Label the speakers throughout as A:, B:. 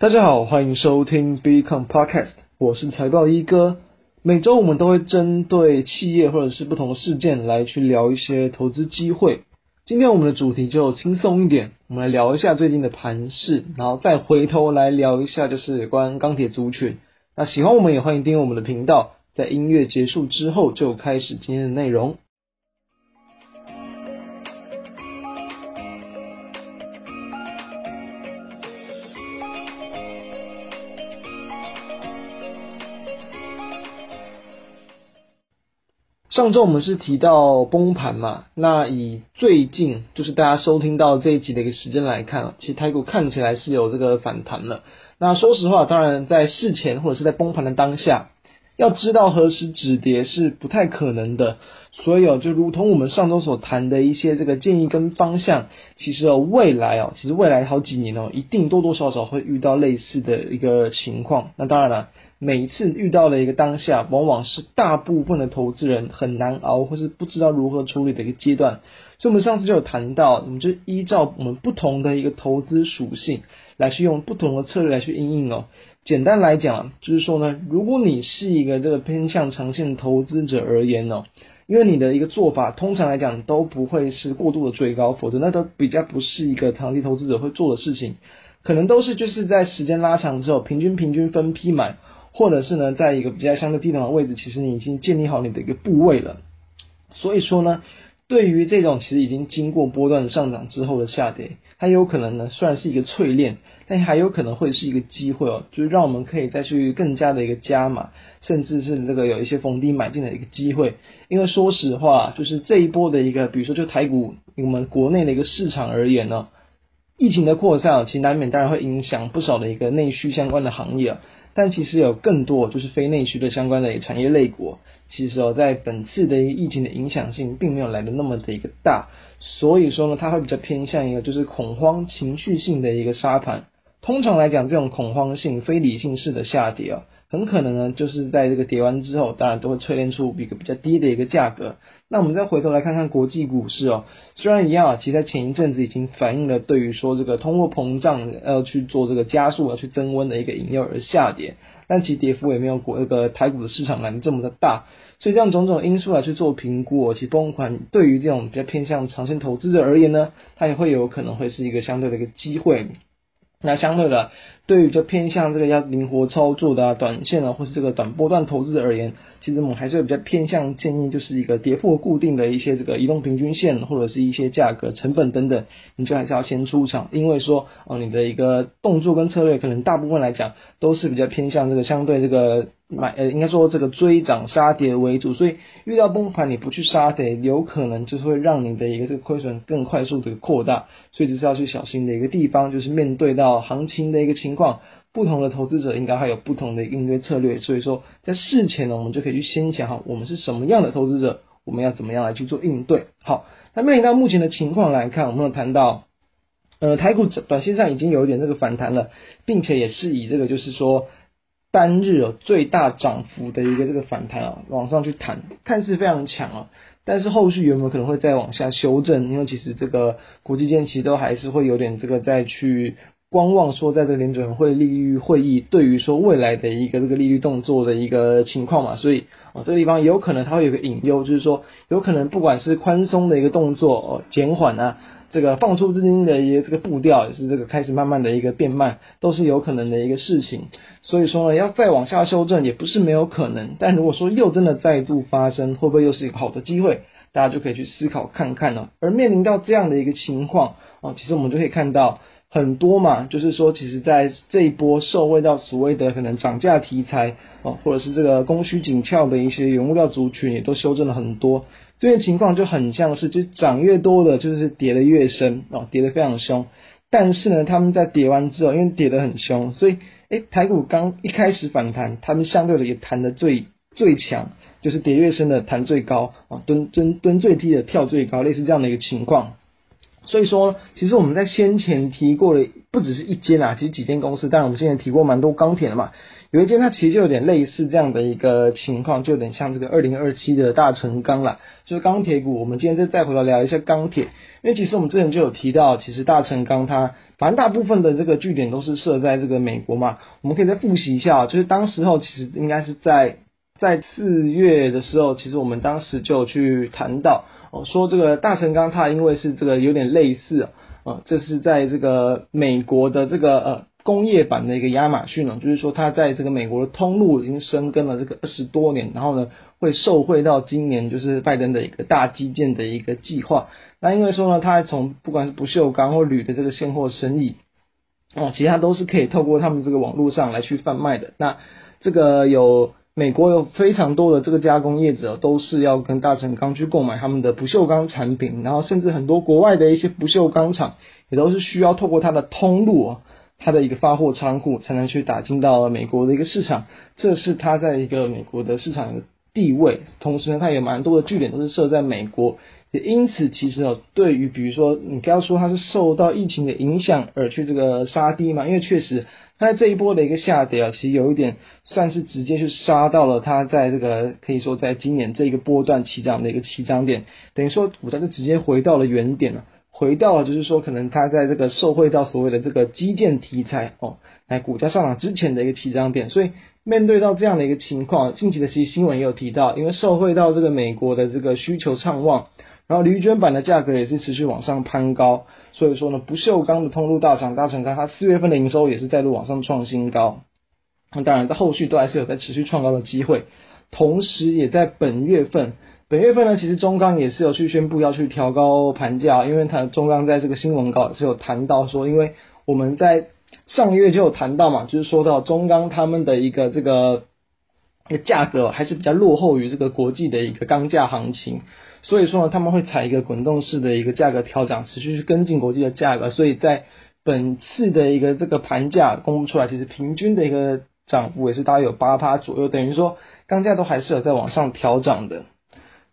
A: 大家好，欢迎收听 Become Podcast，我是财报一哥。每周我们都会针对企业或者是不同的事件来去聊一些投资机会。今天我们的主题就轻松一点，我们来聊一下最近的盘势，然后再回头来聊一下就是有关钢铁族群。那喜欢我们也欢迎订阅我们的频道。在音乐结束之后，就开始今天的内容。上周我们是提到崩盘嘛，那以最近就是大家收听到这一集的一个时间来看，其实台股看起来是有这个反弹了。那说实话，当然在事前或者是在崩盘的当下，要知道何时止跌是不太可能的。所以哦，就如同我们上周所谈的一些这个建议跟方向，其实哦，未来哦，其实未来好几年哦，一定多多少少会遇到类似的一个情况。那当然了。每一次遇到的一个当下，往往是大部分的投资人很难熬，或是不知道如何处理的一个阶段。所以，我们上次就有谈到，我们就依照我们不同的一个投资属性，来去用不同的策略来去应应哦。简单来讲，就是说呢，如果你是一个这个偏向长线投资者而言哦，因为你的一个做法，通常来讲都不会是过度的追高，否则那都比较不是一个长期投资者会做的事情，可能都是就是在时间拉长之后，平均平均分批买。或者是呢，在一个比较相对低档的位置，其实你已经建立好你的一个部位了。所以说呢，对于这种其实已经经过波段上涨之后的下跌，它有可能呢，虽然是一个淬炼，但还有可能会是一个机会哦，就是让我们可以再去更加的一个加码，甚至是这个有一些逢低买进的一个机会。因为说实话，就是这一波的一个，比如说就台股我们国内的一个市场而言呢，疫情的扩散，其实难免当然会影响不少的一个内需相关的行业啊。但其实有更多就是非内需的相关的产业类股，其实哦，在本次的一个疫情的影响性并没有来的那么的一个大，所以说呢，它会比较偏向一个就是恐慌情绪性的一个沙盘。通常来讲，这种恐慌性、非理性式的下跌啊。很可能呢，就是在这个跌完之后，当然都会淬炼出一个比较低的一个价格。那我们再回头来看看国际股市哦，虽然一样啊，其实在前一阵子已经反映了对于说这个通货膨胀要去做这个加速要去增温的一个引诱而下跌，但其跌幅也没有国那个台股的市场来的这么的大。所以这样种种因素来去做评估，其实崩盘对于这种比较偏向长线投资者而言呢，它也会有可能会是一个相对的一个机会。那相对的，对于就偏向这个要灵活操作的啊，短线啊，或是这个短波段投资者而言，其实我们还是会比较偏向建议，就是一个跌破固定的一些这个移动平均线，或者是一些价格、成本等等，你就还是要先出场，因为说哦，你的一个动作跟策略，可能大部分来讲都是比较偏向这个相对这个。买呃，应该说这个追涨杀跌为主，所以遇到崩盘你不去杀跌，有可能就是会让你的一个这个亏损更快速的扩大，所以这是要去小心的一个地方。就是面对到行情的一个情况，况不同的投资者应该还有不同的应对策略。所以说在事前呢，我们就可以去先想好我们是什么样的投资者，我们要怎么样来去做应对。好，那面临到目前的情况来看，我们有谈到呃台股短线上已经有一点这个反弹了，并且也是以这个就是说。单日有最大涨幅的一个这个反弹啊，往上去弹，看似非常强啊，但是后续有没有可能会再往下修正？因为其实这个国际间其实都还是会有点这个再去观望，说在这个联准会利率会议对于说未来的一个这个利率动作的一个情况嘛，所以啊这个地方有可能它会有个隐忧，就是说有可能不管是宽松的一个动作哦减缓啊。这个放出资金的一个这个步调也是这个开始慢慢的一个变慢，都是有可能的一个事情。所以说呢，要再往下修正也不是没有可能。但如果说又真的再度发生，会不会又是一个好的机会？大家就可以去思考看看了。而面临到这样的一个情况啊，其实我们就可以看到很多嘛，就是说，其实在这一波受惠到所谓的可能涨价题材啊，或者是这个供需紧俏的一些原物料族群，也都修正了很多。这些情况就很像是，就涨越多的，就是跌得越深哦，跌得非常凶。但是呢，他们在跌完之后，因为跌得很凶，所以，诶，台股刚一开始反弹，他们相对的也弹得最最强，就是跌越深的弹最高啊，蹲蹲蹲最低的跳最高，类似这样的一个情况。所以说，其实我们在先前提过的不只是一间啊，其实几间公司，当然我们之前提过蛮多钢铁的嘛。有一间它其实就有点类似这样的一个情况，就有点像这个二零二七的大成钢啦，就是钢铁股。我们今天再再回来聊一下钢铁，因为其实我们之前就有提到，其实大成钢它蛮大部分的这个据点都是设在这个美国嘛。我们可以再复习一下，就是当时候其实应该是在在四月的时候，其实我们当时就去谈到。哦，说这个大成钢，它因为是这个有点类似啊，呃，这是在这个美国的这个呃工业版的一个亚马逊呢，就是说它在这个美国的通路已经深耕了这个二十多年，然后呢会受惠到今年就是拜登的一个大基建的一个计划。那因为说呢，它从不管是不锈钢或铝的这个现货生意，哦，其他都是可以透过他们这个网络上来去贩卖的。那这个有。美国有非常多的这个加工业者都是要跟大成钢去购买他们的不锈钢产品，然后甚至很多国外的一些不锈钢厂也都是需要透过它的通路，它的一个发货仓库才能去打进到美国的一个市场，这是它在一个美国的市场的地位。同时呢，它也蛮多的据点都是设在美国，也因此其实哦，对于比如说你刚刚说它是受到疫情的影响而去这个杀低嘛，因为确实。那这一波的一个下跌啊，其实有一点算是直接去杀到了它在这个可以说在今年这一个波段起涨的一个起涨点，等于说股价就直接回到了原点了，回到了就是说可能它在这个受惠到所谓的这个基建题材哦，来股价上涨之前的一个起涨点，所以面对到这样的一个情况，近期的其实新闻也有提到，因为受惠到这个美国的这个需求畅旺。然后铝卷板的价格也是持续往上攀高，所以说呢，不锈钢的通路大厂大成钢，它四月份的营收也是再度往上创新高。那当然，在后续都还是有在持续创高的机会。同时，也在本月份，本月份呢，其实中钢也是有去宣布要去调高盘价，因为它中钢在这个新闻稿是有谈到说，因为我们在上个月就有谈到嘛，就是说到中钢他们的一个这个一个价格还是比较落后于这个国际的一个钢价行情。所以说呢，他们会采一个滚动式的一个价格调整，持续去跟进国际的价格。所以在本次的一个这个盘价公布出来，其实平均的一个涨幅也是大约有八趴左右，等于说钢价都还是有在往上调涨的。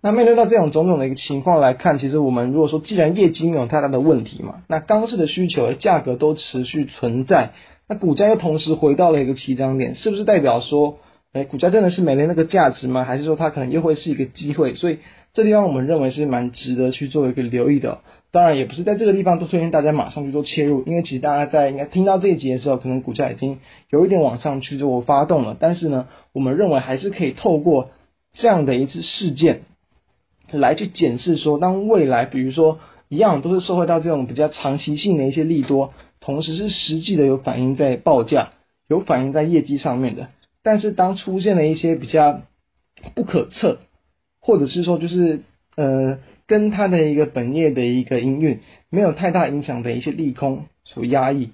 A: 那面对到这种种种的一个情况来看，其实我们如果说既然业绩没有太大的问题嘛，那钢市的需求价格都持续存在，那股价又同时回到了一个起涨点，是不是代表说，哎，股价真的是没了那个价值吗？还是说它可能又会是一个机会？所以。这地方我们认为是蛮值得去做一个留意的，当然也不是在这个地方都推荐大家马上去做切入，因为其实大家在应该听到这一集的时候，可能股价已经有一点往上去做发动了。但是呢，我们认为还是可以透过这样的一次事件来去检视说，当未来比如说一样都是受惠到这种比较长期性的一些利多，同时是实际的有反映在报价、有反映在业绩上面的，但是当出现了一些比较不可测。或者是说，就是呃，跟它的一个本业的一个营运没有太大影响的一些利空所压抑，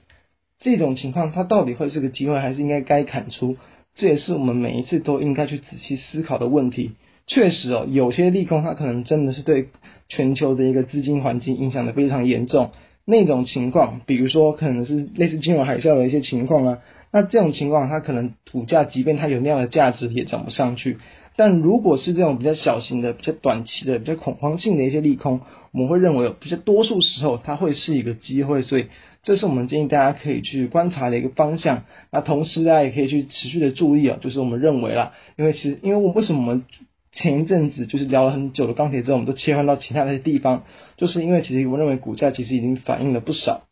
A: 这种情况它到底会是个机会，还是应该该砍出？这也是我们每一次都应该去仔细思考的问题。确实哦，有些利空它可能真的是对全球的一个资金环境影响的非常严重。那种情况，比如说可能是类似金融海啸的一些情况啊，那这种情况它可能股价即便它有那样的价值，也涨不上去。但如果是这种比较小型的、比较短期的、比较恐慌性的一些利空，我们会认为比较多数时候它会是一个机会，所以这是我们建议大家可以去观察的一个方向。那同时大家也可以去持续的注意啊，就是我们认为啦，因为其实因为我为什么我们前一阵子就是聊了很久的钢铁之后，我们都切换到其他的地方，就是因为其实我认为股价其实已经反映了不少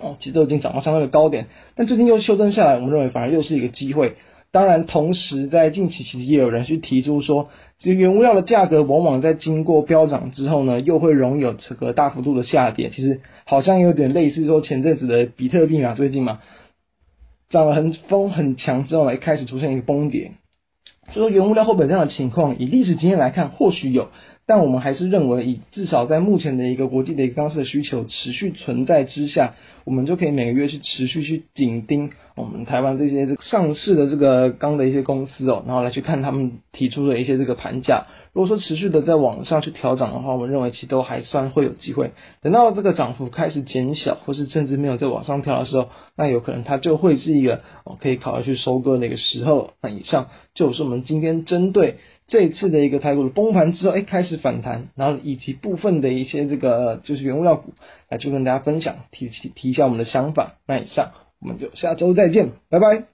A: 哦，其实都已经涨到相对的高点，但最近又修正下来，我们认为反而又是一个机会。当然，同时在近期其实也有人去提出说，这个原物料的价格往往在经过飙涨之后呢，又会容易有这个大幅度的下跌。其实好像有点类似说前阵子的比特币嘛，最近嘛涨了很疯很强之后呢，一开始出现一个崩跌。所以说原物料货本这样的情况？以历史经验来看，或许有，但我们还是认为，以至少在目前的一个国际的一个钢市的需求持续存在之下。我们就可以每个月去持续去紧盯我们台湾这些上市的这个钢的一些公司哦，然后来去看他们提出的一些这个盘价。如果说持续的在往上去调涨的话，我们认为其实都还算会有机会。等到这个涨幅开始减小，或是甚至没有再往上调的时候，那有可能它就会是一个哦可以考虑去收割的一个时候。那以上就是我们今天针对这一次的一个台股的崩盘之后，哎开始反弹，然后以及部分的一些这个就是原物料股来就跟大家分享，提提提一下我们的想法。那以上我们就下周再见，拜拜。